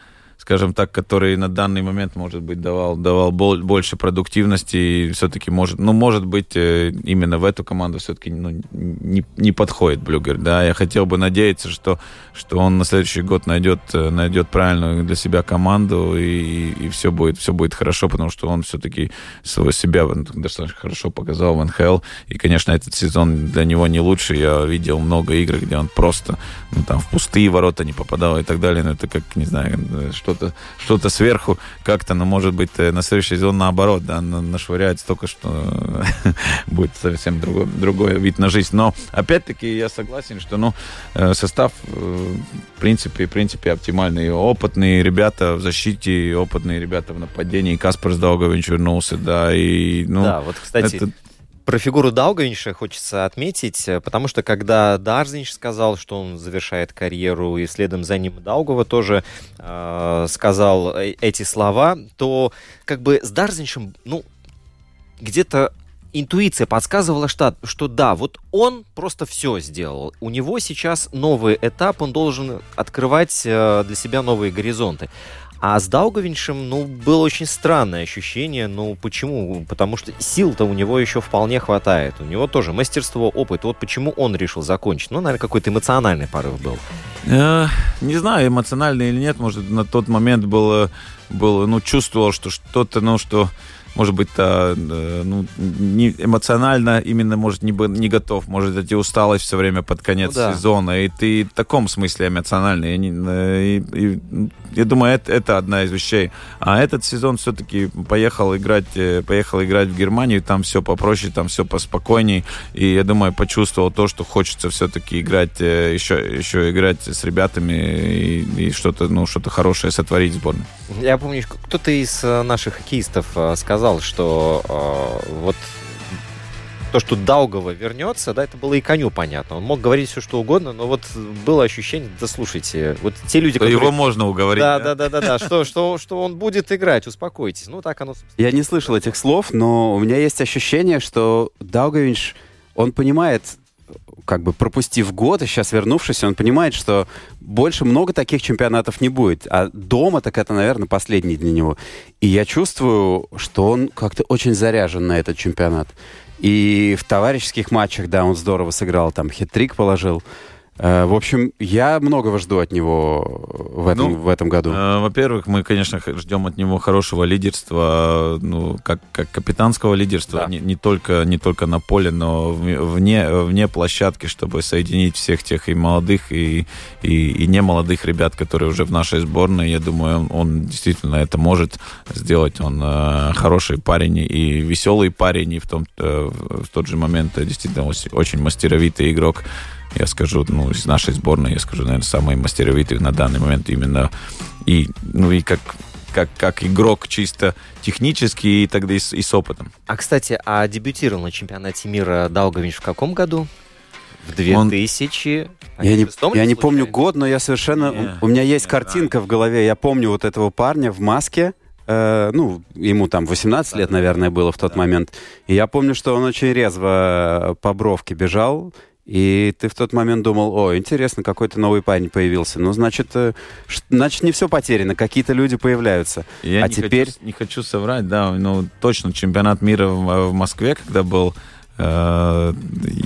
скажем так, который на данный момент, может быть, давал, давал больше продуктивности и все-таки может, ну, может быть, э, именно в эту команду все-таки ну, не, не подходит Блюгер, да, я хотел бы надеяться, что, что он на следующий год найдет, э, найдет правильную для себя команду и, и все будет, все будет хорошо, потому что он все-таки своего себя достаточно хорошо показал в НХЛ, и, конечно, этот сезон для него не лучший, я видел много игр, где он просто, ну, там, в пустые ворота не попадал и так далее, но это как, не знаю, что что-то что сверху как-то, но может быть э, на следующий сезон наоборот, да, нашвыряет столько, что будет совсем другой, другой вид на жизнь. Но опять-таки я согласен, что ну, э, состав э, в принципе, в принципе оптимальный. Опытные ребята в защите, опытные ребята в нападении. Каспар Сдаугович вернулся, да, и ну, да, вот, кстати, это про фигуру Даугавинша хочется отметить, э, потому что когда Дарзинч сказал, что он завершает карьеру, и следом за ним Даугова тоже э, сказал э, эти слова, то как бы с Дарзинчем, ну, где-то интуиция подсказывала, что, что да, вот он просто все сделал. У него сейчас новый этап, он должен открывать э, для себя новые горизонты. А с Даугавиншем, ну, было очень странное ощущение. Ну, почему? Потому что сил-то у него еще вполне хватает. У него тоже мастерство, опыт. Вот почему он решил закончить. Ну, наверное, какой-то эмоциональный порыв был. Э, не знаю, эмоциональный или нет. Может, на тот момент было, было ну, чувствовал, что что-то, ну, что может быть, то, э, ну, не эмоционально именно, может, не, не готов, может, эти усталость все время под конец ну, да. сезона, и ты в таком смысле эмоциональный. И, и, и, я думаю, это, это одна из вещей. А этот сезон все-таки поехал играть, э, поехал играть в Германию, там все попроще, там все поспокойней, и я думаю, почувствовал то, что хочется все-таки играть, еще, э, еще играть с ребятами и, и что-то, ну, что-то хорошее сотворить в сборной. Я помню, кто-то из наших хоккеистов сказал, сказал, что э, вот то, что Даугова вернется, да, это было и коню понятно. Он мог говорить все, что угодно, но вот было ощущение, да слушайте, вот те люди, которые... Его можно уговорить. Да, да, да, да, да, что, что, что он будет играть, успокойтесь. Ну, так оно... Я не слышал этих слов, но у меня есть ощущение, что Даугавинч, он понимает как бы пропустив год, и сейчас вернувшись, он понимает, что больше много таких чемпионатов не будет. А дома так это, наверное, последний для него. И я чувствую, что он как-то очень заряжен на этот чемпионат. И в товарищеских матчах, да, он здорово сыграл, там хит-трик положил. Э, В общем, я многого жду от него в этом, Ну, в этом году. Э, Во-первых, мы, конечно, ждем от него хорошего лидерства, ну, как, как капитанского лидерства, Да. не, не только, не только на поле, но вне, вне площадки, чтобы соединить всех тех и молодых, и, и, и немолодых ребят, которые уже в нашей сборной. Я думаю, он, он действительно это может сделать. Он э, хороший парень и веселый парень, и в, том, э, в тот же момент э, действительно очень мастеровитый игрок я скажу, ну, из нашей сборной, я скажу, наверное, самый мастеровитый на данный момент именно и, ну, и как, как, как игрок чисто технический и тогда и с, и с опытом. А, кстати, а дебютировал на чемпионате мира Даугавинч в каком году? В Он- 2000... Я не, я не помню год, но я совершенно... Не, у меня есть не картинка в голове. Я помню вот этого парня в маске. э, ну, ему там 18 лет, наверное, было в тот момент. И я помню, что он очень резво по бровке бежал. И ты в тот момент думал, о, интересно, какой-то новый парень появился. Ну, значит, э, значит не все потеряно, какие-то люди появляются. Я а не теперь... хочу, не хочу соврать, да, ну, точно чемпионат мира в, в Москве, когда был, э,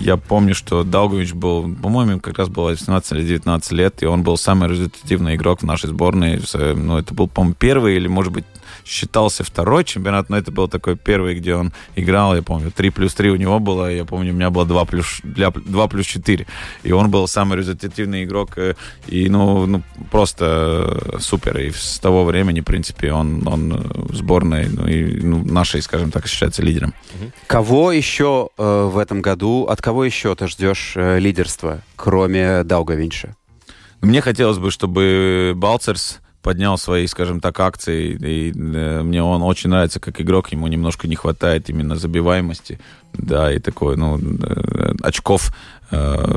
я помню, что Даугович был, по-моему, как раз было 18 или 19 лет, и он был самый результативный игрок в нашей сборной. С- Ну, это был, по-моему, первый или, может быть, считался второй чемпионат, но это был такой первый, где он играл, я помню, 3 плюс 3 у него было, я помню, у меня было 2 плюс, для, 2 плюс 4, и он был самый результативный игрок, э, и, ну, ну просто э, супер, и с того времени, в принципе, он, он э, в сборной, ну, и ну, нашей, скажем так, считается лидером. Кого еще э, в этом году, от кого еще ты ждешь э, лидерства, кроме Даугавинша? Мне хотелось бы, чтобы Балцерс поднял свои, скажем так, акции, и э, мне он очень нравится как игрок, ему немножко не хватает именно забиваемости, да, и такой, ну, э, очков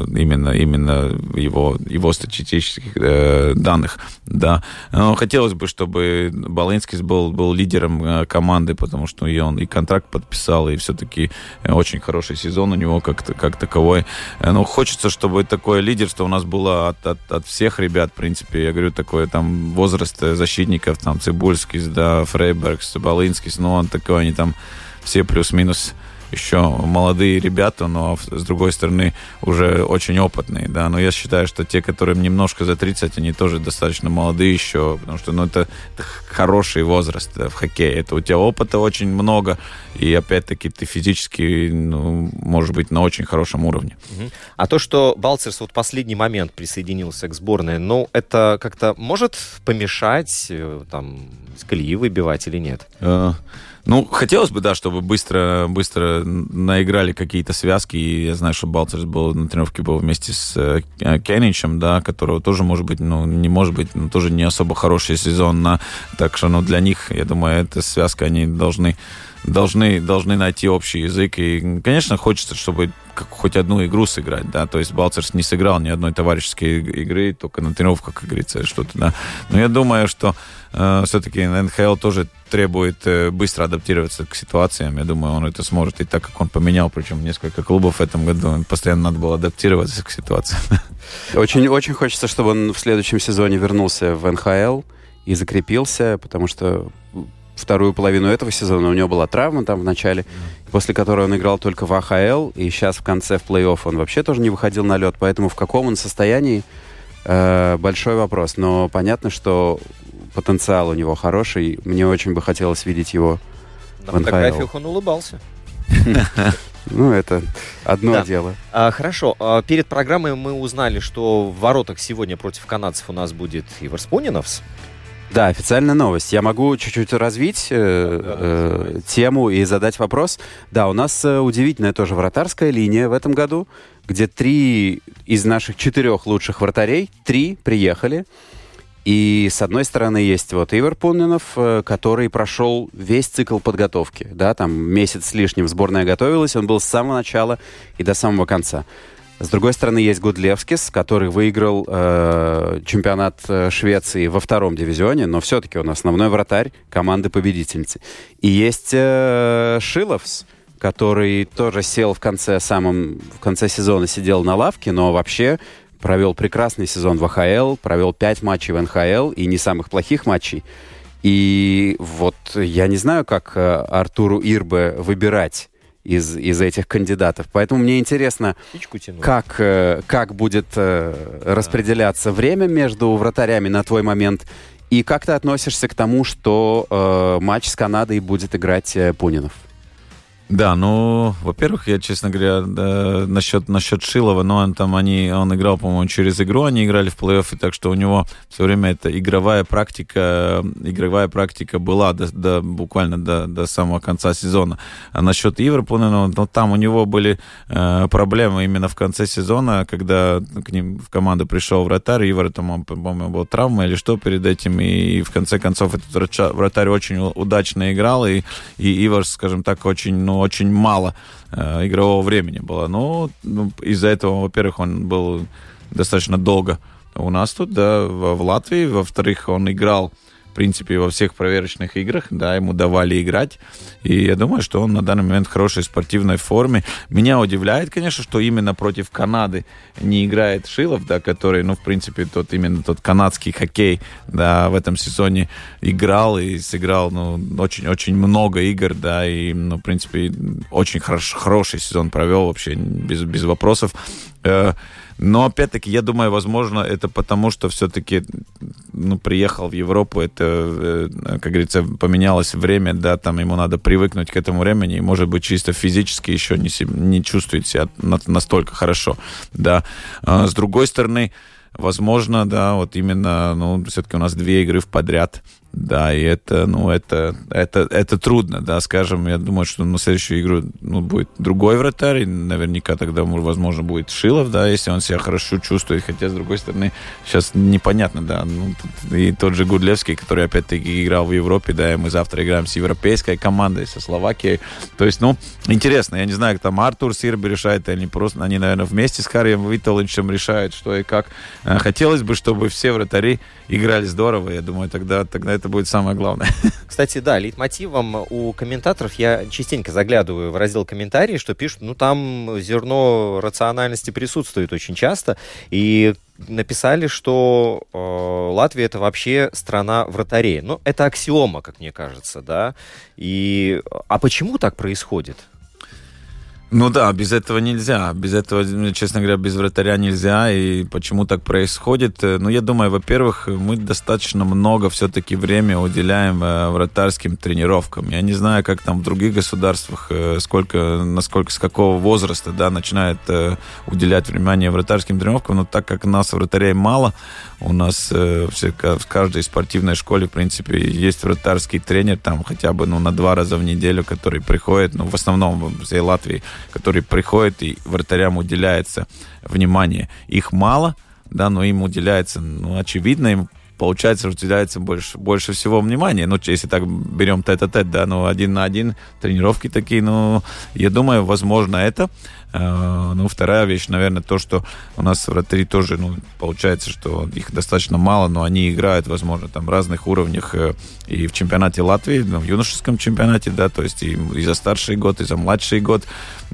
именно, именно его, его статистических э, данных, да. Но хотелось бы, чтобы Балынский был, был лидером э, команды, потому что и он и контракт подписал, и все-таки очень хороший сезон у него как, как таковой. Э, Но хочется, чтобы такое лидерство у нас было от, от, от всех ребят, в принципе. Я говорю, такое там возраст э, защитников, там Цибульский, да, Фрейбергс, Балынский, но он такой, они там все плюс-минус еще молодые ребята, но с другой стороны уже очень опытные, да, но я считаю, что те, которым немножко за 30, они тоже достаточно молодые еще, потому что, ну, это, это хороший возраст да, в хоккее, это у тебя опыта очень много, и опять-таки ты физически, ну, может быть, на очень хорошем уровне. А то, что Балцерс вот последний момент присоединился к сборной, ну, это как-то может помешать, э, там, с колеи выбивать или нет? Э, Ну, хотелось бы, да, чтобы быстро, быстро наиграли какие-то связки. И я знаю, что Балцерс был на тренировке был вместе с э, Кенничем, да, которого тоже, может быть, ну, не может быть, но тоже не особо хороший сезон. На, так что, ну, для них, я думаю, эта связка, они должны должны, должны найти общий язык. И, конечно, хочется, чтобы хоть одну игру сыграть, да, то есть Балцерс не сыграл ни одной товарищеской игры, только на тренировках, как говорится, что-то, да. Но я думаю, что все-таки НХЛ тоже требует э, быстро адаптироваться к ситуациям. Я думаю, он это сможет. И так как он поменял, причем несколько клубов в этом году, постоянно надо было адаптироваться к ситуации. Очень, очень хочется, чтобы он в следующем сезоне вернулся в НХЛ и закрепился, потому что вторую половину этого сезона у него была травма там в начале, после которой он играл только в АХЛ, и сейчас в конце в плей-офф он вообще тоже не выходил на лед, поэтому в каком он состоянии, э, большой вопрос. Но понятно, что потенциал у него хороший, мне очень бы хотелось видеть его. На В фотографиях он улыбался. Ну, это одно Да. дело. А, хорошо, а, перед программой мы узнали, что в воротах сегодня против канадцев у нас будет Ивар Спуниновс. Да, официальная новость. Я могу чуть-чуть развить э, Да, э, тему и задать вопрос. Да, у нас э, удивительная тоже вратарская линия в этом году, где три из наших четырех лучших вратарей, три приехали. И с одной стороны есть вот Ивар Пунинов, э, который прошел весь цикл подготовки. Да, там месяц с лишним сборная готовилась, он был с самого начала и до самого конца. С другой стороны, есть Гудлевскис, который выиграл э, чемпионат э, Швеции во втором дивизионе, но все-таки он основной вратарь команды победительницы. И есть э, Шиловс, который тоже сел в конце, самом, в конце сезона, сидел на лавке, но вообще провел прекрасный сезон в АХЛ, провел пять матчей в НХЛ и не самых плохих матчей. И вот я не знаю, как э, Артуру Ирбе выбирать из, из этих кандидатов. Поэтому мне интересно, как, э, как будет э, распределяться время между вратарями на твой момент, и как ты относишься к тому, что э, матч с Канадой будет играть э, Пунинов? Да, ну, во-первых, я, честно говоря, да, насчет, насчет Шилова, но он там, они, он играл, по-моему, через игру, они играли в плей-оффе, так что у него все время эта игровая практика, игровая практика была до, до, буквально до, до самого конца сезона. А насчет Ивра Пунина, ну, там у него были э, проблемы именно в конце сезона, когда к ним в команду пришел вратарь, Ивар, там, по-моему, был травма или что перед этим, и в конце концов этот вратарь очень удачно играл, и, и Ивар, скажем так, очень, ну, очень мало э, игрового времени было. Ну, ну, из-за этого, во-первых, он был достаточно долго у нас тут, да, в, в Латвии. Во-вторых, он играл, в принципе, во всех проверочных играх, да, ему давали играть. И я думаю, что он на данный момент в хорошей спортивной форме. Меня удивляет, конечно, что именно против Канады не играет Шилов, да, который, ну, в принципе, тот именно тот канадский хоккей, да, в этом сезоне играл и сыграл, ну, очень-очень много игр, да, и, ну, в принципе, очень хорош, хороший сезон провел вообще без, без вопросов. Но опять-таки, я думаю, возможно, это потому, что все-таки ну, приехал в Европу, это, э, как говорится, поменялось время, да, там ему надо привыкнуть к этому времени, и, может быть, чисто физически еще не, не чувствует себя на- настолько хорошо, да. А с другой стороны, возможно, да, вот именно, ну, все-таки у нас две игры в подряд, да, и это, ну, это, это, это трудно, да, скажем, я думаю, что на следующую игру, ну, будет другой вратарь, и наверняка тогда, возможно, будет Шилов, да, если он себя хорошо чувствует, хотя, с другой стороны, сейчас непонятно, да, ну, и тот же Гудлевский, который, опять-таки, играл в Европе, да, и мы завтра играем с европейской командой, со Словакией, то есть, ну, интересно, я не знаю, как там Артур Сирби решает, или просто, они, наверное, вместе с Харрием Виталовичем решают, что и как. Э, Хотелось бы, чтобы все вратари играли здорово, я думаю, тогда, тогда это будет самое главное. Кстати, да, лейтмотивом у комментаторов я частенько заглядываю в раздел комментарии, что пишут, ну там зерно рациональности присутствует очень часто, и написали, что э, Латвия это вообще страна вратарей. Ну, это аксиома, как мне кажется, да. И а почему так происходит? Ну да, без этого нельзя. Без этого, честно говоря, без вратаря нельзя. И почему так происходит? Э, Ну, я думаю, во-первых, мы достаточно много все-таки время уделяем э, вратарским тренировкам. Я не знаю, как там в других государствах, э, сколько, насколько, с какого возраста, да, начинает уделять внимание вратарским тренировкам. Но так как у нас вратарей мало, у нас в каждой спортивной школе, в принципе, есть вратарский тренер, там хотя бы ну, на два раза в неделю, который приходит, ну, в основном в всей Латвии, который приходит и вратарям уделяется внимание. Их мало, да, но им уделяется, ну, очевидно, им получается, уделяется больше, больше всего внимания. Ну, если так берем тет-а-тет, да, ну, один на один, тренировки такие, ну, я думаю, возможно, это. Э, Ну, вторая вещь, наверное, то, что у нас вратари тоже, ну, получается, что их достаточно мало, но они играют, возможно, там, разных уровнях э, и в чемпионате Латвии, ну, в юношеском чемпионате, да, то есть и, и за старший год, и за младший год,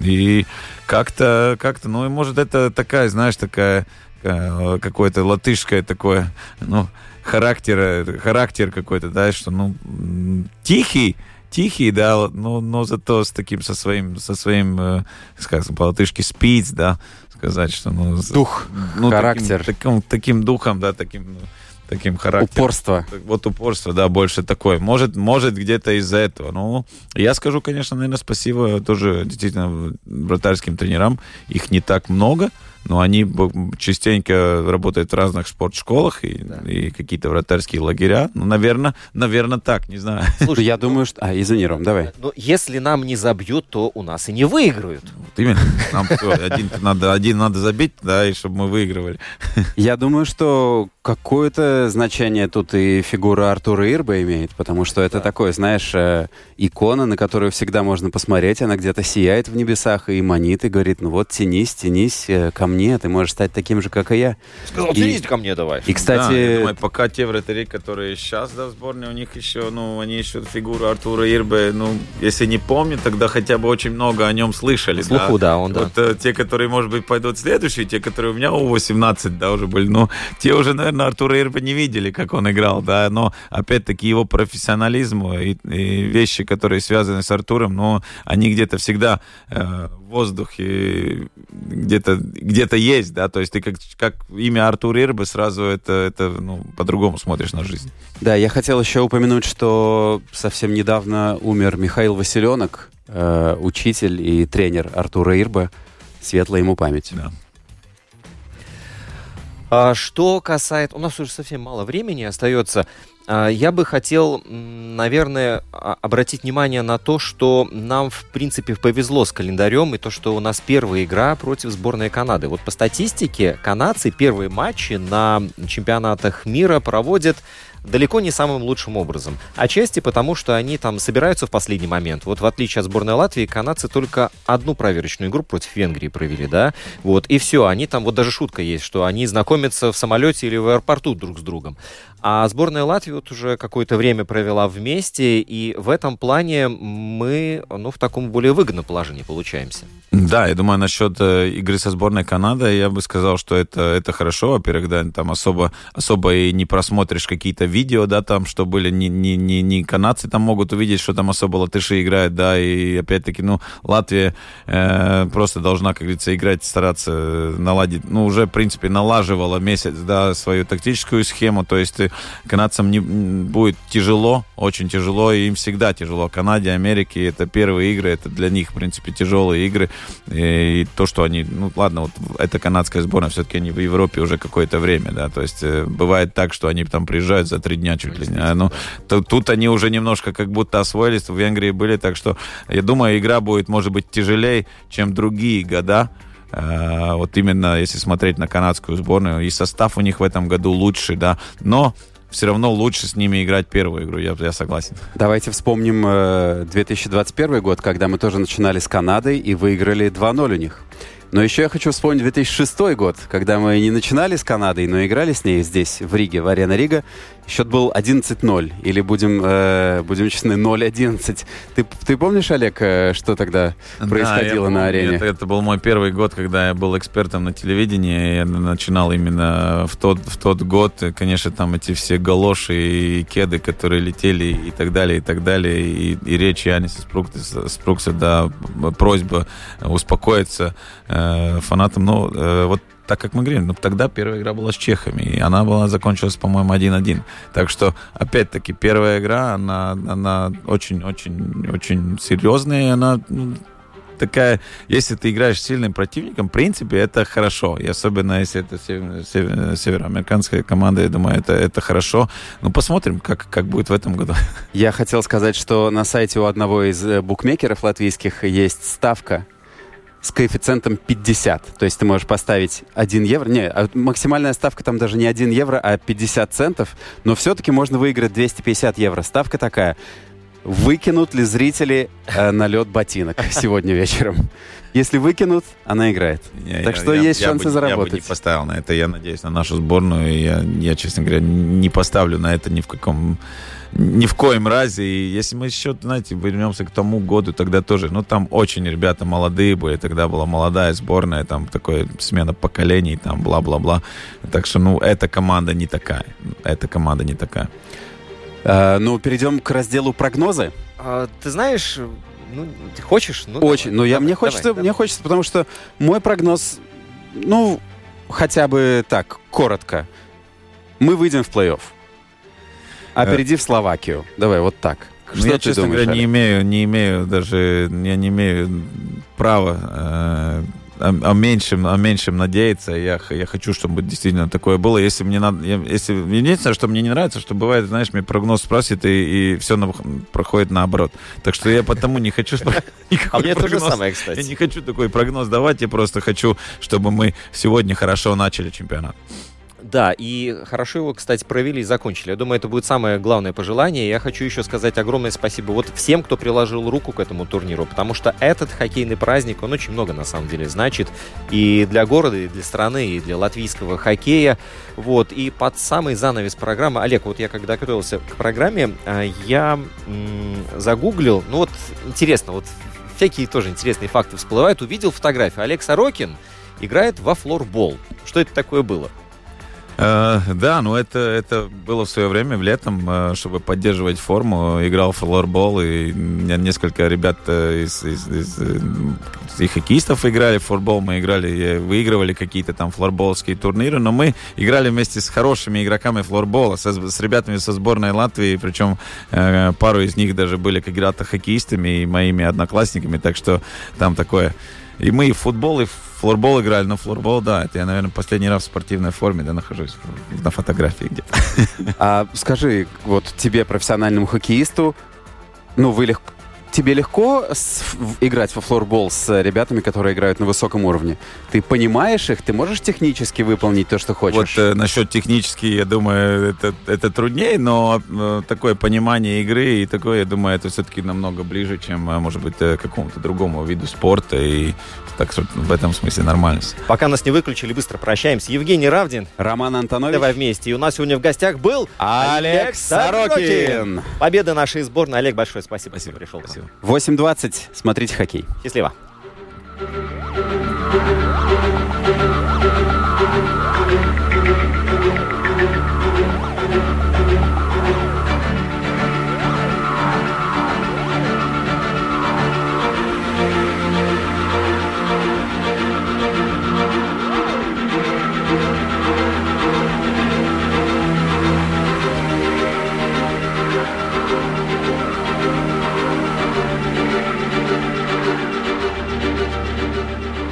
и как-то, как-то, ну, и может, это такая, знаешь, такая э, какое-то латышское такое, ну, характер, э, характер какой-то, да, что, ну, тихий, тихий, да, но, но зато с таким, со своим, со своим, э, скажем, по-латышски спиц, да, сказать, что, ну... Дух, ну, характер. Таким, таким, таким духом, да, таким, ну, таким характером. Упорство. Вот упорство, да, больше такое. Может, может где-то из-за этого. Ну, я скажу, конечно, наверное, спасибо тоже действительно вратарским тренерам. Их не так много, но они частенько работают в разных спортшколах и, и какие-то вратарские лагеря. Ну, наверное, наверное, так, не знаю. Слушай, Я думаю, что... А, извини, Ром, давай. ну, если нам не забьют, то у нас и не выиграют. Вот именно. Нам один надо, один надо забить, да, и чтобы мы выигрывали. Я думаю, что какое-то значение тут и фигура Артура Ирба имеет, потому что это такое, знаешь, э, икона, на которую всегда можно посмотреть, она где-то сияет в небесах и манит, и говорит, ну вот, тянись, тянись э, ко мне, ты можешь стать таким же, как и я. Сказал, И- тянись ко мне давай. И, Да, я кстати, думаю, пока те вратари, которые сейчас да, в сборной, у них еще, ну, они еще фигуру Артура Ирбе, ну, если не помню, тогда хотя бы очень много о нем слышали. Слухов Наверху, да, он, да. Вот э, те, которые, может быть, пойдут следующие, те, которые у меня у 18, да, уже были, ну, те уже, наверное, Артура Ирба не видели, как он играл, да, но, опять-таки, его профессионализм и, и вещи, которые связаны с Артуром, ну, они где-то всегда э, воздухе где-то где есть, да, то есть ты как, как имя Артур Ирбы сразу это, это ну, по-другому смотришь на жизнь. Да, я хотел еще упомянуть, что совсем недавно умер Михаил Василенок, э, учитель и тренер Артура Ирба. Светлая ему память. Да. А что касается... У нас уже совсем мало времени остается. А, Я бы хотел, наверное, а- обратить внимание на то, что нам, в принципе, повезло с календарем, и то, что у нас первая игра против сборной Канады. Вот по статистике, канадцы первые матчи на чемпионатах мира проводят далеко не самым лучшим образом. Отчасти потому, что они там собираются в последний момент. Вот в отличие от сборной Латвии, канадцы только одну проверочную игру против Венгрии провели, да? Вот, и все. Они там, вот даже шутка есть, что они знакомятся в самолете или в аэропорту друг с другом. А сборная Латвии вот уже какое-то время провела вместе, и в этом плане мы, ну, в таком более выгодном положении получаемся. Да, я думаю, насчет э, игры со сборной Канады, я бы сказал, что это, это хорошо. Во-первых, да, там особо, особо и не просмотришь какие-то видео, да, там, что были не, не, не, не канадцы там могут увидеть, что там особо латыши играют, да, и опять-таки, ну, Латвия э, просто должна, как говорится, играть, стараться э, наладить, ну, уже, в принципе, налаживала месяц, да, свою тактическую схему, то есть э, канадцам не, будет тяжело, очень тяжело, и им всегда тяжело. Канаде, Америке, это первые игры, это для них, в принципе, тяжелые игры, и то, что они, ну, ладно, вот эта канадская сборная, все-таки они в Европе уже какое-то время, да, то есть э, бывает так, что они там приезжают за три дня чуть ли не, а, ну, то- тут они уже немножко как будто освоились, в Венгрии были, так что я думаю, игра будет, может быть, тяжелее, чем другие года, Э, вот именно если смотреть на канадскую сборную, и состав у них в этом году лучше, да, но все равно лучше с ними играть первую игру, я, я согласен. Давайте вспомним э, 2021 год, когда мы тоже начинали с Канадой и выиграли 2-0 у них. Но еще я хочу вспомнить 2006 год, когда мы не начинали с Канадой, но играли с ней здесь, в Риге, в Арена Рига. Счет был 11-0, или будем, э, будем честны, 0-11. Ты, ты помнишь, Олег, э, что тогда происходило Да, на арене? Это, это был мой первый год, когда я был экспертом на телевидении. Я начинал именно в тот, в тот год. И, конечно, там эти все галоши и кеды, которые летели и так далее, и так далее. И, и речь Яниса Спрукса, Спрукса, да, просьба успокоиться э, фанатам. Но э, вот так как мы говорим, ну, тогда первая игра была с чехами, и она была закончилась, по-моему, 1-1. Так что, опять-таки, первая игра, она, она очень-очень-очень серьезная, и она ну, такая, если ты играешь с сильным противником, в принципе, это хорошо. И особенно, если это север- север- североамериканская команда, я думаю, это, это хорошо. Ну, посмотрим, как, как будет в этом году. Я хотел сказать, что на сайте у одного из э, букмекеров латвийских есть ставка с коэффициентом 50. То есть ты можешь поставить 1 евро. Не, а максимальная ставка там даже не 1 евро, а 50 центов. Но все-таки можно выиграть 250 евро. Ставка такая. Выкинут ли зрители э, на лед ботинок сегодня вечером? Если выкинут, она играет. Я- Так я- что я- есть я шансы бы- Я бы заработать. не поставил на это. Я надеюсь на нашу сборную. Я, я, честно говоря, не поставлю на это ни в каком ни в коем разе. И если мы еще, знаете, вернемся к тому году, тогда тоже, ну, там очень ребята молодые были, тогда была молодая сборная, там такое смена поколений, там бла-бла-бла. Так что, ну, эта команда не такая. Эта команда не такая. Э, ну, перейдем к разделу прогнозы. А, ты знаешь, ну, ты хочешь? Ну, Очень. давай, Ну, я, давай, мне, хочется, давай, мне давай. хочется, потому что мой прогноз, ну, хотя бы так, коротко. Мы выйдем в плей-офф. Опередив Словакию. Давай, вот так. Ну, Что я, ты честно думаешь, говоря, не Олег? имею, не имею даже, я не имею права э, о, о меньшем, о меньшем надеяться. Я, я хочу, чтобы действительно такое было. Если мне надо, я- если единственное, что мне не нравится, что бывает, знаешь, мне прогноз спросит и, и все проходит наоборот. Так что я потому не хочу А мне то же самое, Я кстати. не хочу такой прогноз давать, я просто хочу, чтобы мы сегодня хорошо начали чемпионат. Да, и хорошо его, кстати, провели и закончили. Я думаю, это будет самое главное пожелание. Я хочу еще сказать огромное спасибо вот всем, кто приложил руку к этому турниру, потому что этот хоккейный праздник, он очень много на самом деле значит и для города, и для страны, и для латвийского хоккея. Вот, и под самый занавес программы, Олег, вот я когда готовился к программе, а, я загуглил, ну вот интересно, вот всякие тоже интересные факты всплывают. Увидел фотографию. Олег Сорокин играет во флорбол. Что это такое было? Э, да, ну это, это было в свое время, в летом, э, чтобы поддерживать форму. Играл в флорбол, и несколько ребят э, из, из, из, э, и хоккеистов играли в флорбол. Мы играли, выигрывали какие-то там флорболские турниры, но мы играли вместе с хорошими игроками флорбола, со, с ребятами со сборной Латвии, причем э, пару из них даже были когда-то хоккеистами и моими одноклассниками, так что там такое... И мы и в футбол, и в флорбол играли, но флорбол, да, это я, наверное, последний раз в спортивной форме, да, нахожусь на фотографии где-то. А скажи, вот тебе, профессиональному хоккеисту, ну, вы легко, тебе легко с- в- играть во флорбол с ребятами, которые играют на высоком уровне? Ты понимаешь их? Ты можешь технически выполнить то, что Вот хочешь? э, насчет технически, я думаю, это, это труднее, но э, такое понимание игры и такое, я думаю, это все-таки намного ближе, чем, э, может быть, э, какому-то другому виду спорта. И так что в этом смысле нормально. Пока нас не выключили, быстро прощаемся. Евгений Равдин, Роман Антонович? давай вместе. И у нас сегодня в гостях был Олег Сорокин. Победа нашей сборной. Олег, большое спасибо, Спасибо. что пришел. к радио. 8.20. Смотрите хоккей. Счастливо.